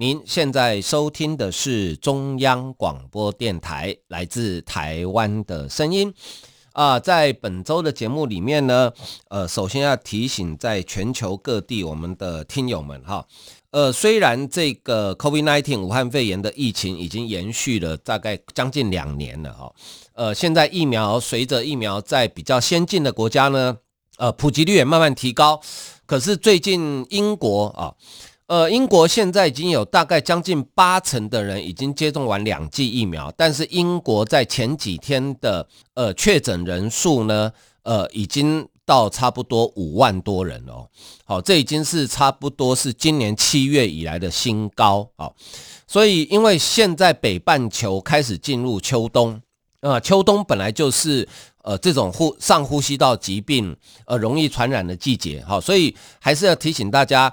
您现在收听的是中央广播电台来自台湾的声音啊、在本周的节目里面呢，呃，首先要提醒在全球各地我们的听友们哈，呃，虽然这个 COVID-19 武汉肺炎的疫情已经延续了大概将近两年了哈，呃，现在疫苗随着疫苗在比较先进的国家呢，呃，普及率也慢慢提高，可是最近英国啊。呃英国现在已经有大概将近八成的人已经接种完两剂疫苗，但是英国在前几天的呃确诊人数呢，呃，已经到差不多五万多人哦。好，这已经是差不多是今年七月以来的新高啊。所以，因为现在北半球开始进入秋冬，呃，秋冬本来就是呃这种呼上呼吸道疾病呃容易传染的季节，好，所以还是要提醒大家。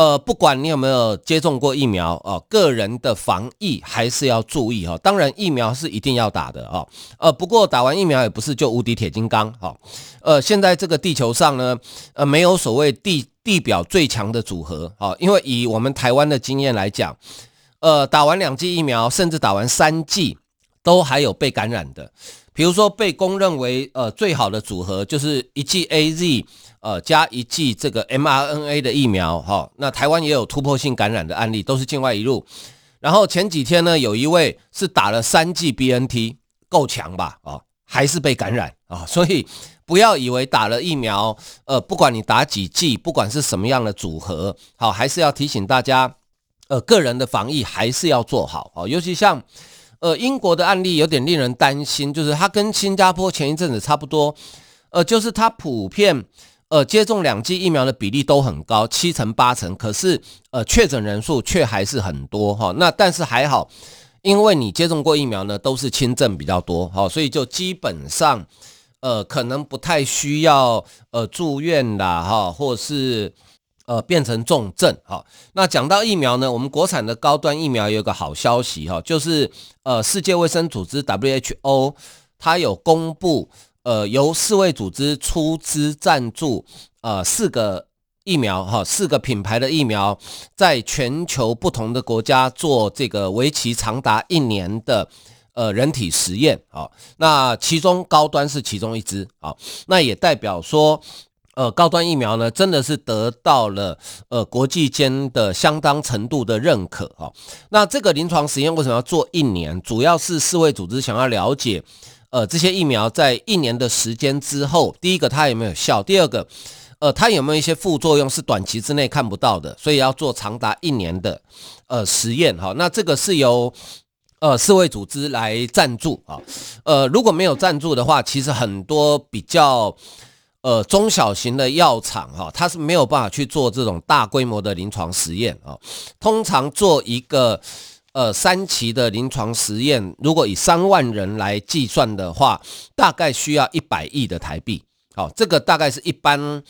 呃，不管你有没有接种过疫苗哦，个人的防疫还是要注意哈。当然，疫苗是一定要打的哦。呃，不过打完疫苗也不是就无敌铁金刚哈。呃，现在这个地球上呢，呃，没有所谓地地表最强的组合啊。因为以我们台湾的经验来讲，呃，打完两剂疫苗，甚至打完三剂，都还有被感染的。比如说，被公认为呃最好的组合就是一剂 AZ。呃，加一剂这个 mRNA 的疫苗，哈、那台湾也有突破性感染的案例，都是境外移入。然后前几天呢，有一位是打了三剂 BNT，够强吧？哦，还是被感染啊、所以不要以为打了疫苗，呃，不管你打几剂，不管是什么样的组合，好、还是要提醒大家，呃，个人的防疫还是要做好，哦，尤其像呃英国的案例有点令人担心，就是它跟新加坡前一阵子差不多，呃，就是它普遍。呃，接种两剂疫苗的比例都很高，七成八成，可是呃，确诊人数却还是很多哈。那但是还好，因为你接种过疫苗呢，都是轻症比较多哈，所以就基本上呃，可能不太需要呃住院啦哈，或是呃变成重症哈。那讲到疫苗呢，我们国产的高端疫苗有个好消息哈，就是呃，世界卫生组织 WHO 它有公布。呃，由世卫组织出资赞助，呃，四个疫苗哈，四个品牌的疫苗，在全球不同的国家做这个为期长达一年的呃人体实验啊。那其中高端是其中一支啊，那也代表说，呃，高端疫苗呢，真的是得到了呃国际间的相当程度的认可啊。那这个临床实验为什么要做一年？主要是世卫组织想要了解。呃，这些疫苗在一年的时间之后，第一个它有没有效？第二个，呃，它有没有一些副作用是短期之内看不到的？所以要做长达一年的呃实验哈。那这个是由呃世卫组织来赞助啊。呃，如果没有赞助的话，其实很多比较呃中小型的药厂哈，它是没有办法去做这种大规模的临床实验啊。通常做一个。呃，三期的临床实验，如果以三万人来计算的话，大概需要一百亿的台币。好，这个大概是一般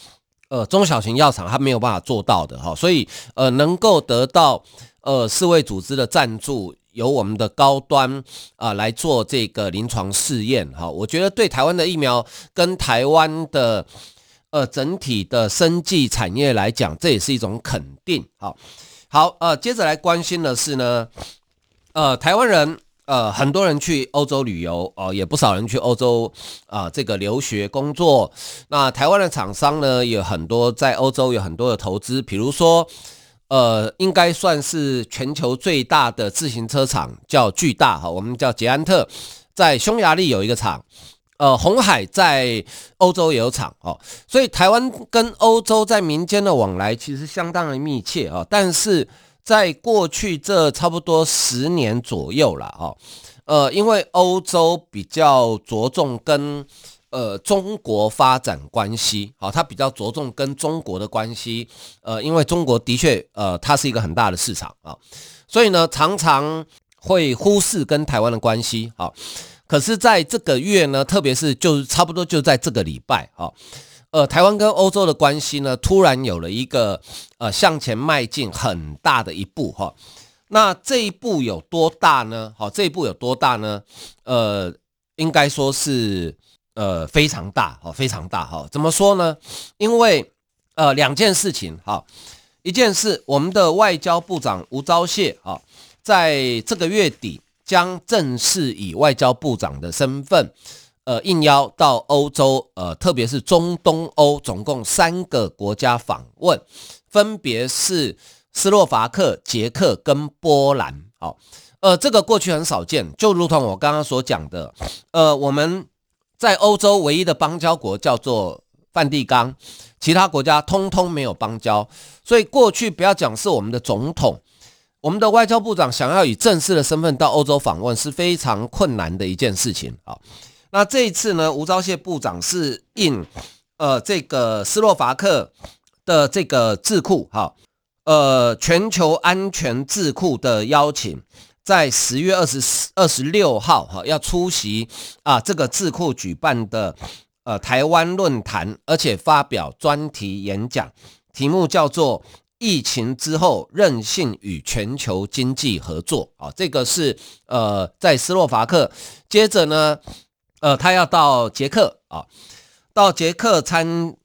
呃中小型药厂它没有办法做到的哈。所以呃，能够得到呃世卫组织的赞助，由我们的高端啊、来做这个临床试验哈，我觉得对台湾的疫苗跟台湾的呃整体的生技产业来讲，这也是一种肯定。好。好，呃，接着来关心的是呢，呃，台湾人，呃，很多人去欧洲旅游，哦、呃，也不少人去欧洲啊、呃，这个留学工作。那台湾的厂商呢，有很多在欧洲有很多的投资，比如说，呃，应该算是全球最大的自行车厂，叫巨大哈，我们叫捷安特，在匈牙利有一个厂。呃，红海在欧洲也有厂哦，所以台湾跟欧洲在民间的往来其实相当的密切啊。但是在过去这差不多十年左右了啊，呃，因为欧洲比较着重跟呃中国发展关系，好，它比较着重跟中国的关系，呃，因为中国的确呃它是一个很大的市场啊，所以呢常常。会忽视跟台湾的关系，好，可是在这个月呢，特别是就差不多就在这个礼拜，好，呃，台湾跟欧洲的关系呢，突然有了一个呃向前迈进很大的一步，哈，那这一步有多大呢？好，这一步有多大呢？呃，应该说是呃非常大，哈，非常大，哈，怎么说呢？因为呃两件事情，哈。一件事，我们的外交部长吴钊燮啊，在这个月底将正式以外交部长的身份，呃，应邀到欧洲，呃，特别是中东欧，总共三个国家访问，分别是斯洛伐克、捷克跟波兰。好，呃，这个过去很少见，就如同我刚刚所讲的，呃，我们在欧洲唯一的邦交国叫做梵蒂冈。其他国家通通没有邦交，所以过去不要讲是我们的总统，我们的外交部长想要以正式的身份到欧洲访问是非常困难的一件事情啊。那这一次呢，吴钊燮部长是应呃这个斯洛伐克的这个智库哈，呃全球安全智库的邀请，在十月二十四、二十六号哈要出席啊这个智库举办的。呃，台湾论坛，而且发表专题演讲，题目叫做“疫情之后韧性与全球经济合作”。啊，这个是呃，在斯洛伐克。接着呢，呃，他要到捷克啊，到捷克参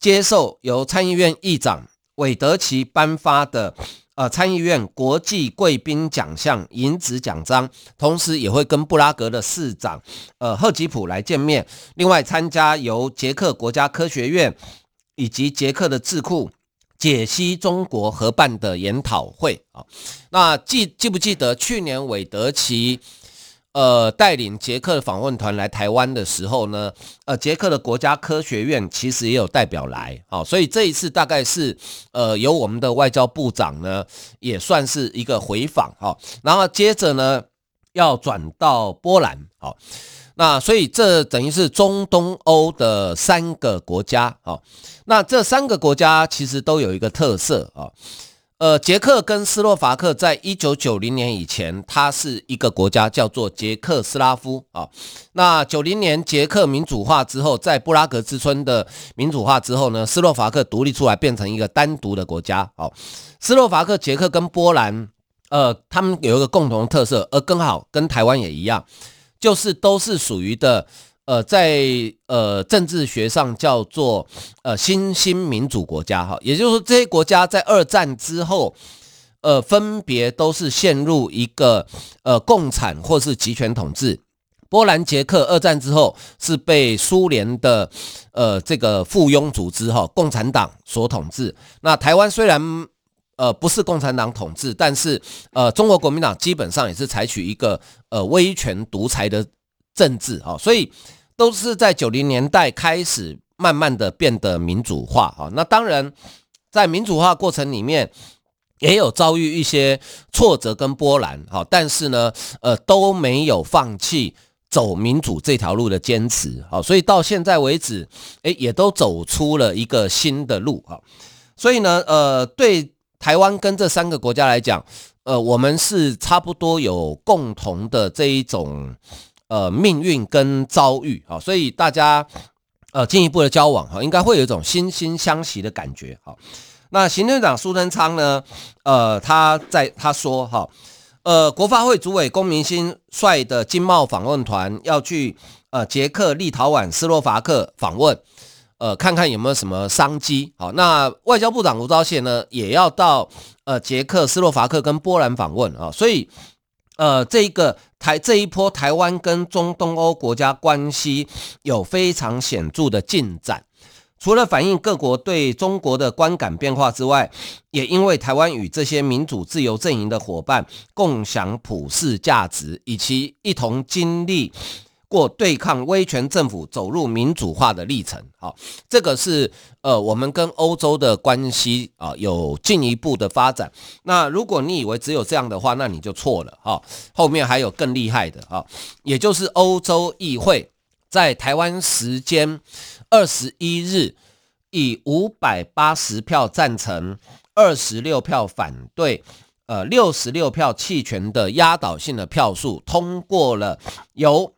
接受由参议院议长韦德奇颁发的。呃，参议院国际贵宾奖项银质奖章，同时也会跟布拉格的市长呃赫吉普来见面。另外，参加由捷克国家科学院以及捷克的智库解析中国合办的研讨会啊。那记记不记得去年韦德奇？呃，带领捷克的访问团来台湾的时候呢，呃，捷克的国家科学院其实也有代表来，好，所以这一次大概是呃由我们的外交部长呢，也算是一个回访，哈，然后接着呢要转到波兰，好，那所以这等于是中东欧的三个国家，好，那这三个国家其实都有一个特色啊。呃，捷克跟斯洛伐克在一九九零年以前，它是一个国家，叫做捷克斯拉夫啊。那九零年捷克民主化之后，在布拉格之春的民主化之后呢，斯洛伐克独立出来，变成一个单独的国家。好，斯洛伐克、捷克跟波兰，呃，他们有一个共同特色，而刚好跟台湾也一样，就是都是属于的。呃，在呃政治学上叫做呃新兴民主国家哈，也就是说这些国家在二战之后，呃分别都是陷入一个呃共产或是集权统治。波兰、捷克二战之后是被苏联的呃这个附庸组织哈共产党所统治。那台湾虽然呃不是共产党统治，但是呃中国国民党基本上也是采取一个呃威权独裁的。政治啊，所以都是在九零年代开始慢慢的变得民主化啊。那当然，在民主化过程里面，也有遭遇一些挫折跟波澜哈，但是呢，呃，都没有放弃走民主这条路的坚持啊。所以到现在为止，诶，也都走出了一个新的路哈。所以呢，呃，对台湾跟这三个国家来讲，呃，我们是差不多有共同的这一种。呃，命运跟遭遇啊，所以大家呃进一步的交往哈，应该会有一种惺惺相惜的感觉哈。那行政长苏贞昌呢，呃，他在他说哈，呃，国发会主委龚明鑫率的经贸访问团要去呃捷克、立陶宛、斯洛伐克访问，呃，看看有没有什么商机。好，那外交部长吴钊燮呢，也要到呃捷克、斯洛伐克跟波兰访问啊，所以。呃，这一个台这一波台湾跟中东欧国家关系有非常显著的进展，除了反映各国对中国的观感变化之外，也因为台湾与这些民主自由阵营的伙伴共享普世价值，以及一同经历。过对抗威权政府走入民主化的历程，好，这个是呃我们跟欧洲的关系啊有进一步的发展。那如果你以为只有这样的话，那你就错了。哈，后面还有更厉害的。哈，也就是欧洲议会，在台湾时间二十一日以五百八十票赞成、二十六票反对、呃六十六票弃权的压倒性的票数通过了由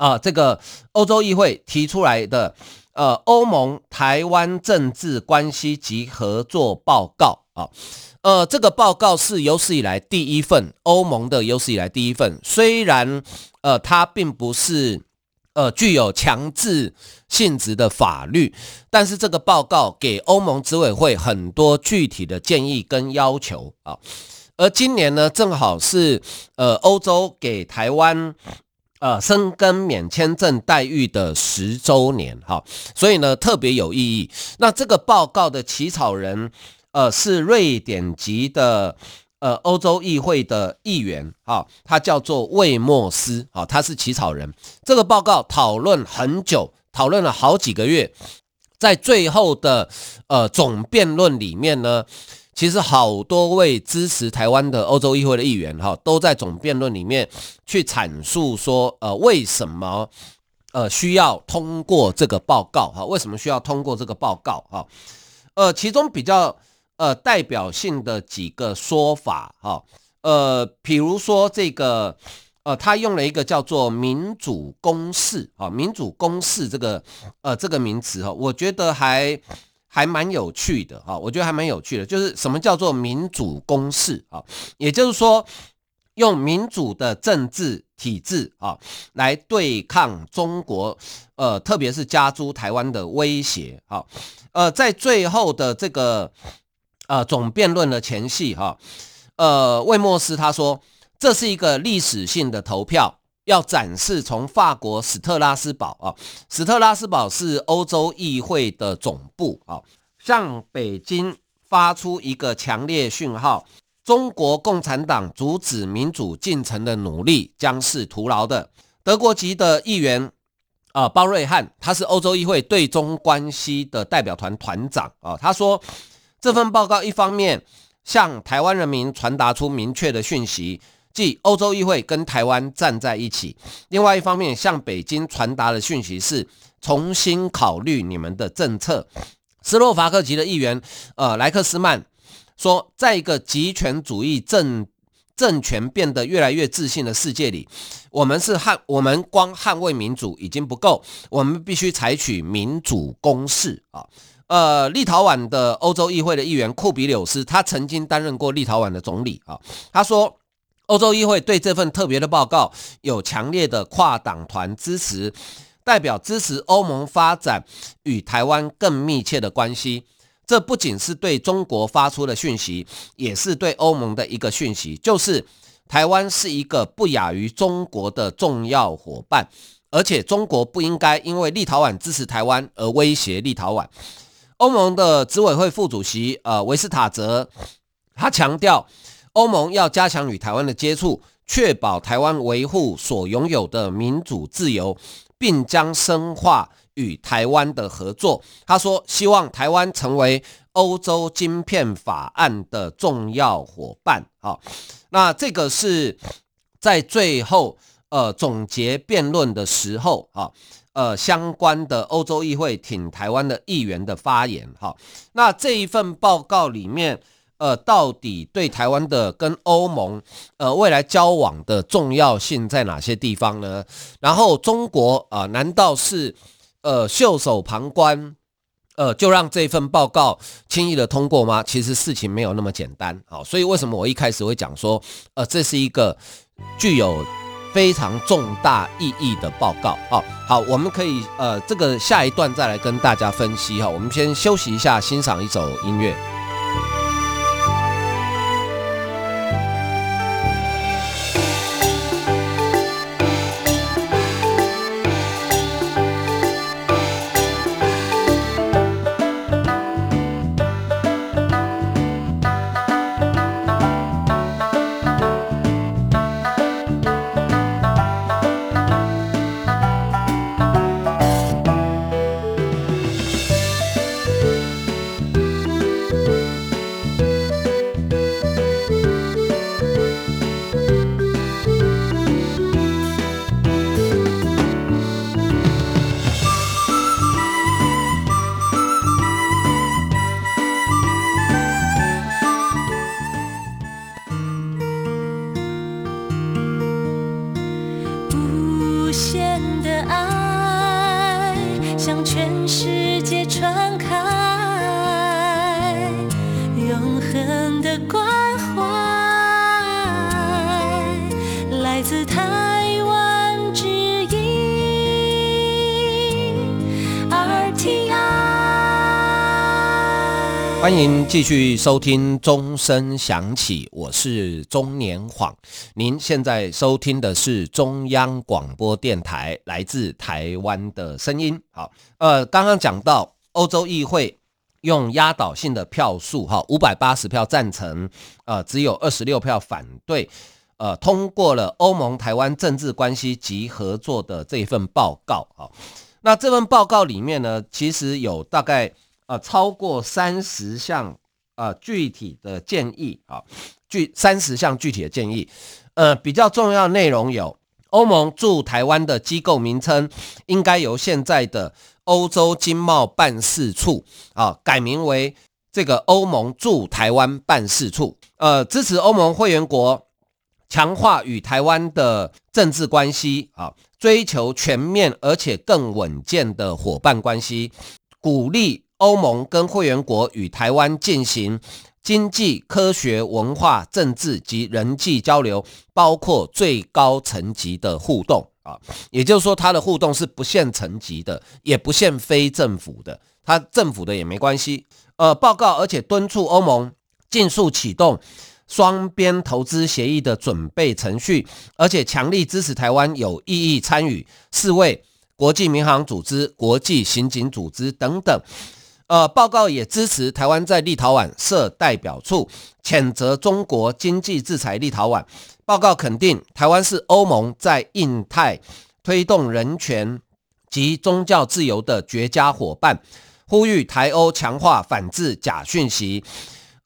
啊、呃、这个欧洲议会提出来的呃欧盟台湾政治关系及合作报告啊。呃，这个报告是有史以来第一份欧盟的有史以来第一份，虽然呃它并不是呃具有强制性质的法律，但是这个报告给欧盟执委会很多具体的建议跟要求啊。而今年呢，正好是呃欧洲给台湾呃申根免签证待遇的十周年哈，所以呢特别有意义。那这个报告的起草人。呃，是瑞典籍的呃欧洲议会的议员，哈、他叫做魏莫斯，哈、他是起草人。这个报告讨论很久，讨论了好几个月，在最后的呃总辩论里面呢，其实好多位支持台湾的欧洲议会的议员，哈、都在总辩论里面去阐述说，呃，为什么呃需要通过这个报告，哈、为什么需要通过这个报告，哈、呃，其中比较。呃，代表性的几个说法，哈，呃，比如说这个，呃，他用了一个叫做“民主公式”啊，“民主公式”这个，呃，这个名词哈，我觉得还还蛮有趣的哈，我觉得还蛮有趣的，就是什么叫做民主公式啊？也就是说，用民主的政治体制啊，来对抗中国，呃，特别是加诸台湾的威胁，啊，呃，在最后的这个。呃，总辩论的前夕，哈，呃，魏莫斯他说，这是一个历史性的投票，要展示从法国史特拉斯堡啊，史特拉斯堡是欧洲议会的总部啊，向北京发出一个强烈讯号：中国共产党阻止民主进程的努力将是徒劳的。德国籍的议员啊，包瑞汉，他是欧洲议会对中关系的代表团团长啊，他说。这份报告一方面向台湾人民传达出明确的讯息，即欧洲议会跟台湾站在一起；另外一方面向北京传达的讯息是重新考虑你们的政策。斯洛伐克籍的议员呃莱克斯曼说，在一个极权主义政政权变得越来越自信的世界里，我们是捍我们光捍卫民主已经不够，我们必须采取民主攻势啊。呃，立陶宛的欧洲议会的议员库比柳斯，他曾经担任过立陶宛的总理啊。他说，欧洲议会对这份特别的报告有强烈的跨党团支持，代表支持欧盟发展与台湾更密切的关系。这不仅是对中国发出的讯息，也是对欧盟的一个讯息，就是台湾是一个不亚于中国的重要伙伴，而且中国不应该因为立陶宛支持台湾而威胁立陶宛。欧盟的执委会副主席呃维斯塔泽，他强调，欧盟要加强与台湾的接触，确保台湾维护所拥有的民主自由，并将深化与台湾的合作。他说，希望台湾成为欧洲晶片法案的重要伙伴。好，那这个是在最后呃总结辩论的时候啊。呃，相关的欧洲议会挺台湾的议员的发言，哈，那这一份报告里面，呃，到底对台湾的跟欧盟，呃，未来交往的重要性在哪些地方呢？然后中国啊，难道是呃袖手旁观，呃，就让这份报告轻易的通过吗？其实事情没有那么简单，好，所以为什么我一开始会讲说，呃，这是一个具有。非常重大意义的报告啊！好，我们可以呃，这个下一段再来跟大家分析哈。我们先休息一下，欣赏一首音乐。欢迎继续收听钟声响起，我是钟年晃。您现在收听的是中央广播电台来自台湾的声音。好，呃，刚刚讲到欧洲议会。用压倒性的票数，哈，五百八十票赞成，呃，只有二十六票反对，呃，通过了欧盟台湾政治关系及合作的这份报告，哈。那这份报告里面呢，其实有大概呃超过三十项呃具体的建议，啊，具三十项具体的建议，呃，比较重要内容有，欧盟驻台湾的机构名称应该由现在的。欧洲经贸办事处啊，改名为这个欧盟驻台湾办事处。呃，支持欧盟会员国强化与台湾的政治关系啊，追求全面而且更稳健的伙伴关系，鼓励欧盟跟会员国与台湾进行经济、科学、文化、政治及人际交流，包括最高层级的互动。啊，也就是说，它的互动是不限层级的，也不限非政府的，它政府的也没关系。呃，报告而且敦促欧盟尽速启动双边投资协议的准备程序，而且强力支持台湾有意义参与世卫、国际民航组织、国际刑警组织等等。呃，报告也支持台湾在立陶宛设代表处，谴责中国经济制裁立陶宛。报告肯定台湾是欧盟在印太推动人权及宗教自由的绝佳伙伴，呼吁台欧强化反制假讯息，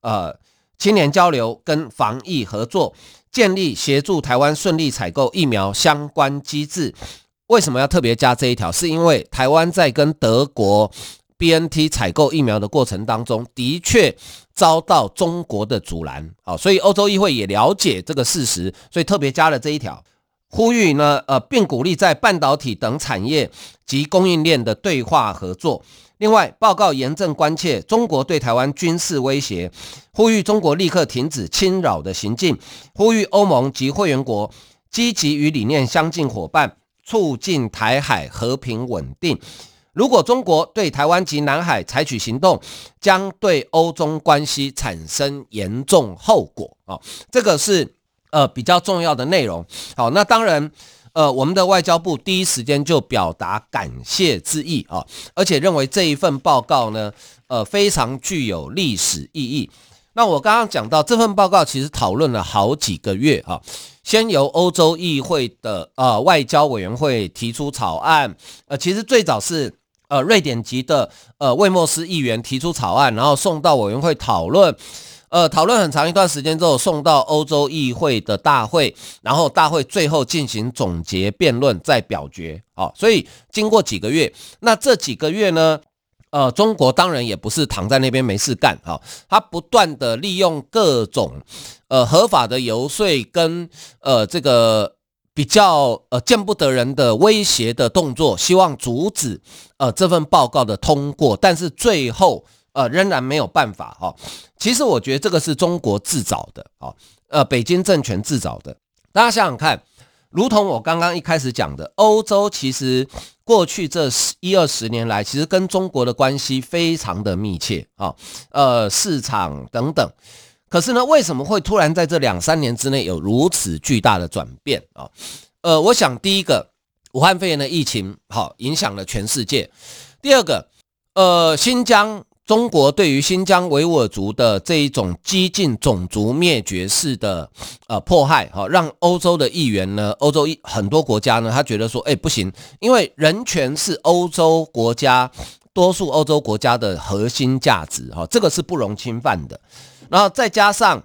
呃，青年交流跟防疫合作，建立协助台湾顺利采购疫苗相关机制。为什么要特别加这一条？是因为台湾在跟德国。BNT 采购疫苗的过程当中，的确遭到中国的阻拦，好，所以欧洲议会也了解这个事实，所以特别加了这一条，呼吁呢，呃，并鼓励在半导体等产业及供应链的对话合作。另外，报告严正关切中国对台湾军事威胁，呼吁中国立刻停止侵扰的行径，呼吁欧盟及会员国积极与理念相近伙伴促进台海和平稳定。如果中国对台湾及南海采取行动，将对欧中关系产生严重后果啊！这个是呃比较重要的内容。好，那当然，呃，我们的外交部第一时间就表达感谢之意啊，而且认为这一份报告呢，呃，非常具有历史意义。那我刚刚讲到这份报告其实讨论了好几个月啊，先由欧洲议会的呃外交委员会提出草案，呃，其实最早是。呃，瑞典籍的呃魏莫斯议员提出草案，然后送到委员会讨论，呃，讨论很长一段时间之后，送到欧洲议会的大会，然后大会最后进行总结辩论，再表决。好，所以经过几个月，那这几个月呢，呃，中国当然也不是躺在那边没事干，哈，他不断的利用各种呃合法的游说跟呃这个。比较呃见不得人的威胁的动作，希望阻止呃这份报告的通过，但是最后呃仍然没有办法哈。其实我觉得这个是中国自找的啊，呃北京政权自找的。大家想想看，如同我刚刚一开始讲的，欧洲其实过去这一二十年来，其实跟中国的关系非常的密切啊，呃市场等等。可是呢，为什么会突然在这两三年之内有如此巨大的转变啊？呃，我想第一个，武汉肺炎的疫情好影响了全世界；第二个，呃，新疆中国对于新疆维吾尔族的这一种激进种族灭绝式的呃迫害，哈，让欧洲的议员呢，欧洲一很多国家呢，他觉得说，哎，不行，因为人权是欧洲国家多数欧洲国家的核心价值，哈，这个是不容侵犯的。然后再加上，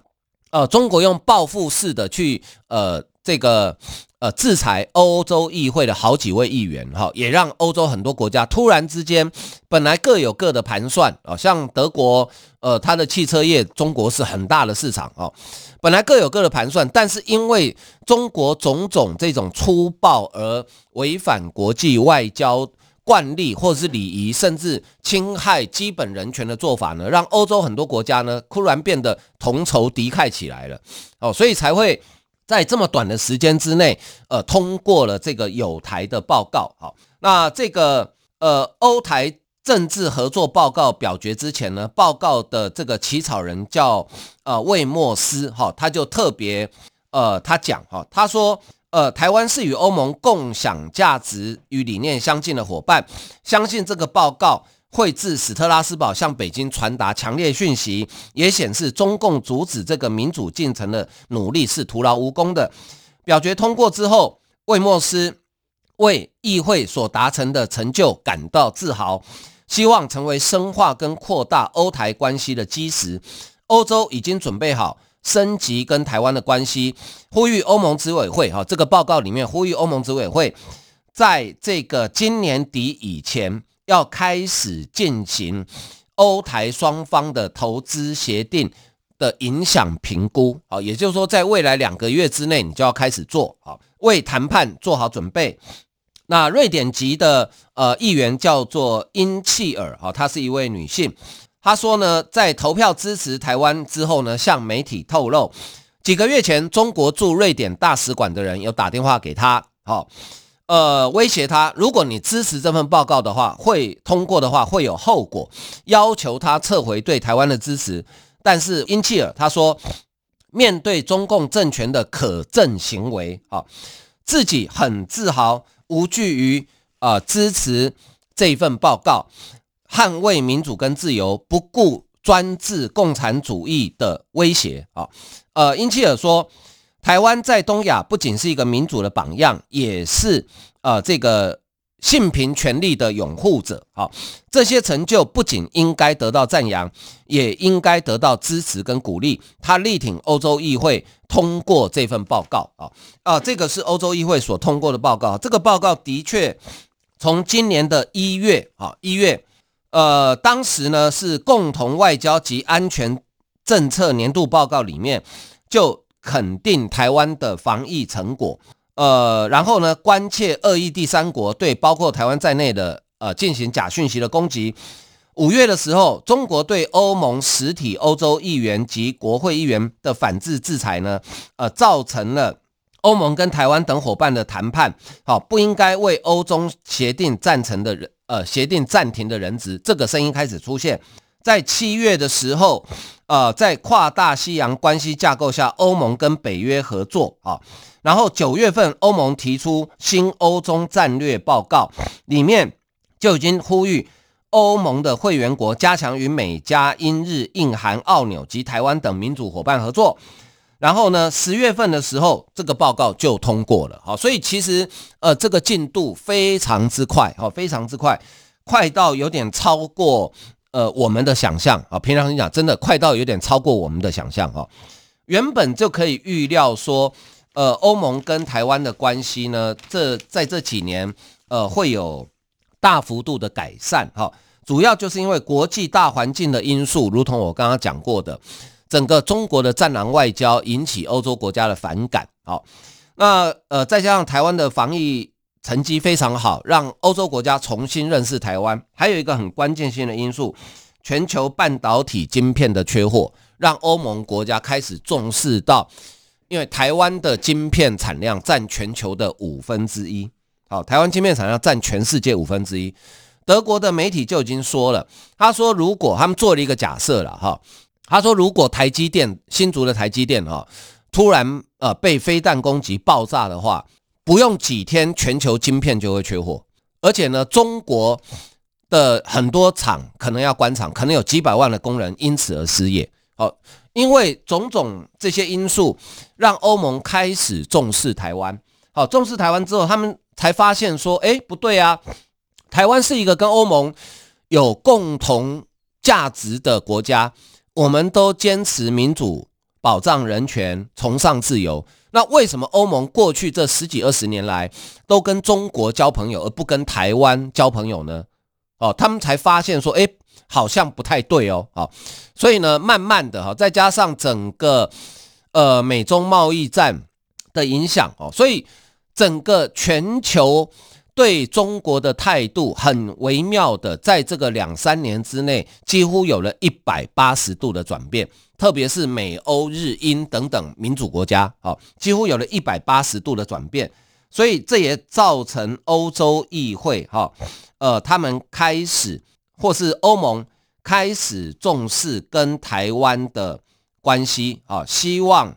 呃，中国用报复式的去，呃，这个，呃，制裁欧洲议会的好几位议员，哈，也让欧洲很多国家突然之间，本来各有各的盘算，啊，像德国，呃，它的汽车业，中国是很大的市场，哦，本来各有各的盘算，但是因为中国种种这种粗暴而违反国际外交。惯例或者是礼仪，甚至侵害基本人权的做法呢，让欧洲很多国家呢突然变得同仇敌忾起来了。哦，所以才会在这么短的时间之内，呃，通过了这个友台的报告。好，那这个呃欧台政治合作报告表决之前呢，报告的这个起草人叫呃魏莫斯，哈，他就特别呃他讲哈，他说。呃，台湾是与欧盟共享价值与理念相近的伙伴，相信这个报告会自史特拉斯堡向北京传达强烈讯息，也显示中共阻止这个民主进程的努力是徒劳无功的。表决通过之后，魏莫斯为议会所达成的成就感到自豪，希望成为深化跟扩大欧台关系的基石。欧洲已经准备好。升级跟台湾的关系，呼吁欧盟执委会哈，这个报告里面呼吁欧盟执委会，在这个今年底以前要开始进行欧台双方的投资协定的影响评估啊，也就是说，在未来两个月之内，你就要开始做啊，为谈判做好准备。那瑞典籍的呃议员叫做英契尔哈，她是一位女性。他说呢，在投票支持台湾之后呢，向媒体透露，几个月前，中国驻瑞典大使馆的人有打电话给他，好，呃，威胁他，如果你支持这份报告的话，会通过的话会有后果，要求他撤回对台湾的支持。但是英契尔他说，面对中共政权的可憎行为，啊，自己很自豪，无惧于啊支持这份报告。捍卫民主跟自由，不顾专制共产主义的威胁啊！呃，英切尔说，台湾在东亚不仅是一个民主的榜样，也是呃这个性平权利的拥护者啊！这些成就不仅应该得到赞扬，也应该得到支持跟鼓励。他力挺欧洲议会通过这份报告啊！啊，这个是欧洲议会所通过的报告。这个报告的确从今年的一月啊一月。呃，当时呢是共同外交及安全政策年度报告里面就肯定台湾的防疫成果，呃，然后呢关切恶意第三国对包括台湾在内的呃进行假讯息的攻击。五月的时候，中国对欧盟实体欧洲议员及国会议员的反制制裁呢，呃，造成了欧盟跟台湾等伙伴的谈判，好，不应该为欧中协定赞成的人。呃，协定暂停的人质，这个声音开始出现。在七月的时候，呃，在跨大西洋关系架构下，欧盟跟北约合作啊。然后九月份，欧盟提出新欧中战略报告，里面就已经呼吁欧盟的会员国加强与美加英日印韩澳纽及台湾等民主伙伴合作。然后呢，十月份的时候，这个报告就通过了，好，所以其实呃，这个进度非常之快，好，非常之快，快到有点超过呃我们的想象啊。平常讲，真的快到有点超过我们的想象哈。原本就可以预料说，呃，欧盟跟台湾的关系呢，这在这几年呃会有大幅度的改善哈。主要就是因为国际大环境的因素，如同我刚刚讲过的。整个中国的战狼外交引起欧洲国家的反感，好，那呃再加上台湾的防疫成绩非常好，让欧洲国家重新认识台湾。还有一个很关键性的因素，全球半导体晶片的缺货，让欧盟国家开始重视到，因为台湾的晶片产量占全球的五分之一，好，台湾晶片产量占全世界五分之一。德国的媒体就已经说了，他说如果他们做了一个假设了哈。他说：“如果台积电新竹的台积电哈，突然呃被飞弹攻击爆炸的话，不用几天，全球晶片就会缺货。而且呢，中国的很多厂可能要关厂，可能有几百万的工人因此而失业。好，因为种种这些因素，让欧盟开始重视台湾。好，重视台湾之后，他们才发现说，哎，不对啊，台湾是一个跟欧盟有共同价值的国家。”我们都坚持民主、保障人权、崇尚自由。那为什么欧盟过去这十几二十年来都跟中国交朋友，而不跟台湾交朋友呢？哦，他们才发现说，哎，好像不太对哦。哦，所以呢，慢慢的哈，再加上整个呃美中贸易战的影响哦，所以整个全球。对中国的态度很微妙的，在这个两三年之内，几乎有了一百八十度的转变。特别是美欧日英等等民主国家，啊，几乎有了一百八十度的转变，所以这也造成欧洲议会，哈，呃，他们开始或是欧盟开始重视跟台湾的关系，啊，希望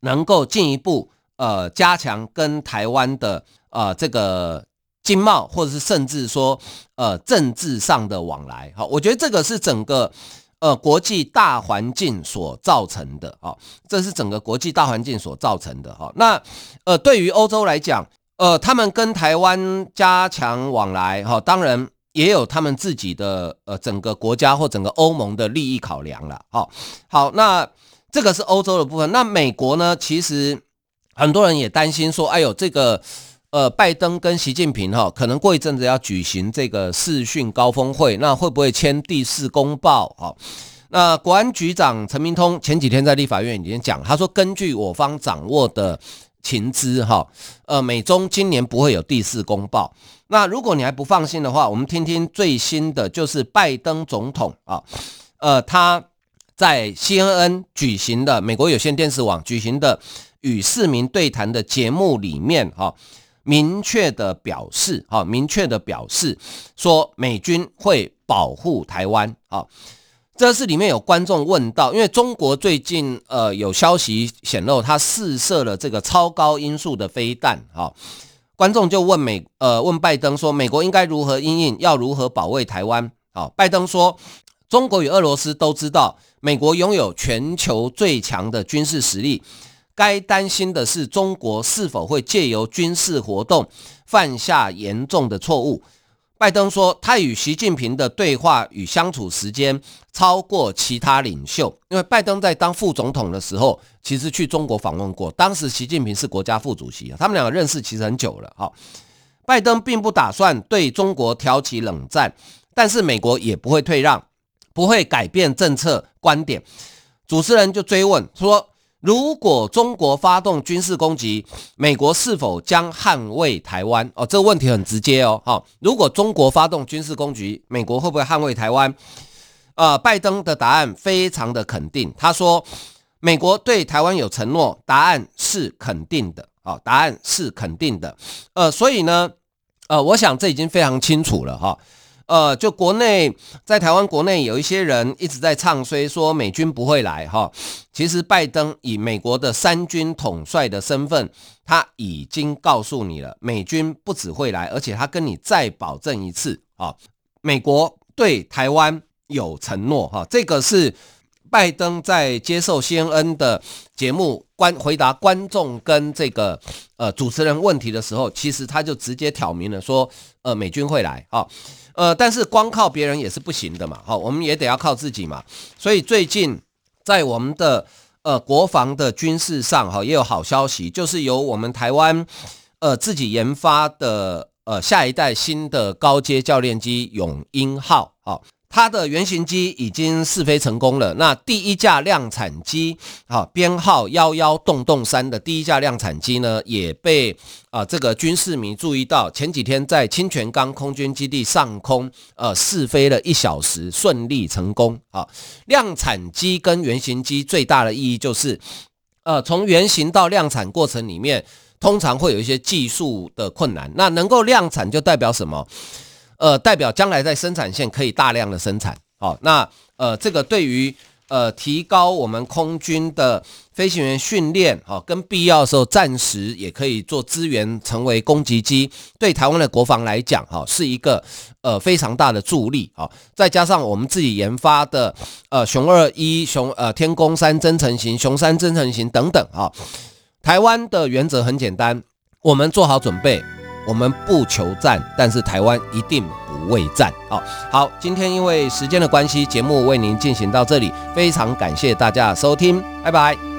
能够进一步呃加强跟台湾的呃这个经贸，或者是甚至说呃政治上的往来，好，我觉得这个是整个。呃，国际大环境所造成的，哈，这是整个国际大环境所造成的，哈。那呃，对于欧洲来讲，呃，他们跟台湾加强往来，哈，当然也有他们自己的呃整个国家或整个欧盟的利益考量了，好，好，那这个是欧洲的部分。那美国呢？其实很多人也担心说，哎呦，这个。呃，拜登跟习近平哈，可能过一阵子要举行这个视讯高峰会，那会不会签第四公报？哈，那国安局长陈明通前几天在立法院已经讲，他说根据我方掌握的情资哈，呃，美中今年不会有第四公报。那如果你还不放心的话，我们听听最新的，就是拜登总统啊，呃，他在 CNN 举行的美国有线电视网举行的与市民对谈的节目里面哈。明确的表示，哈，明确的表示说，美军会保护台湾，啊，这是里面有观众问到，因为中国最近呃有消息显露，他试射了这个超高音速的飞弹，哈，观众就问美呃问拜登说，美国应该如何应应，要如何保卫台湾？啊，拜登说，中国与俄罗斯都知道，美国拥有全球最强的军事实力。该担心的是中国是否会借由军事活动犯下严重的错误。拜登说，他与习近平的对话与相处时间超过其他领袖，因为拜登在当副总统的时候，其实去中国访问过，当时习近平是国家副主席，他们两个认识其实很久了。哈，拜登并不打算对中国挑起冷战，但是美国也不会退让，不会改变政策观点。主持人就追问说。如果中国发动军事攻击，美国是否将捍卫台湾？哦，这个问题很直接哦。好，如果中国发动军事攻击，美国会不会捍卫台湾？呃，拜登的答案非常的肯定，他说美国对台湾有承诺，答案是肯定的。好，答案是肯定的。呃，所以呢，呃，我想这已经非常清楚了哈。呃，就国内在台湾国内有一些人一直在唱衰说美军不会来哈，其实拜登以美国的三军统帅的身份，他已经告诉你了，美军不只会来，而且他跟你再保证一次啊，美国对台湾有承诺哈，这个是拜登在接受 CNN 的节目观回答观众跟这个呃主持人问题的时候，其实他就直接挑明了说，呃，美军会来啊。呃，但是光靠别人也是不行的嘛，好，我们也得要靠自己嘛。所以最近在我们的呃国防的军事上，哈，也有好消息，就是由我们台湾呃自己研发的呃下一代新的高阶教练机永鹰号，好。它的原型机已经试飞成功了。那第一架量产机，啊，编号幺幺洞洞三的第一架量产机呢，也被啊这个军事迷注意到。前几天在清泉岗空军基地上空，呃，试飞了一小时，顺利成功。啊，量产机跟原型机最大的意义就是，呃，从原型到量产过程里面，通常会有一些技术的困难。那能够量产就代表什么？呃，代表将来在生产线可以大量的生产，好，那呃，这个对于呃提高我们空军的飞行员训练，好，跟必要的时候暂时也可以做资源，成为攻击机，对台湾的国防来讲，哈，是一个呃非常大的助力，好，再加上我们自己研发的呃熊二一、熊呃天宫三增程型、熊三增程型等等，哈，台湾的原则很简单，我们做好准备。我们不求战，但是台湾一定不畏战。好，好，今天因为时间的关系，节目为您进行到这里，非常感谢大家收听，拜拜。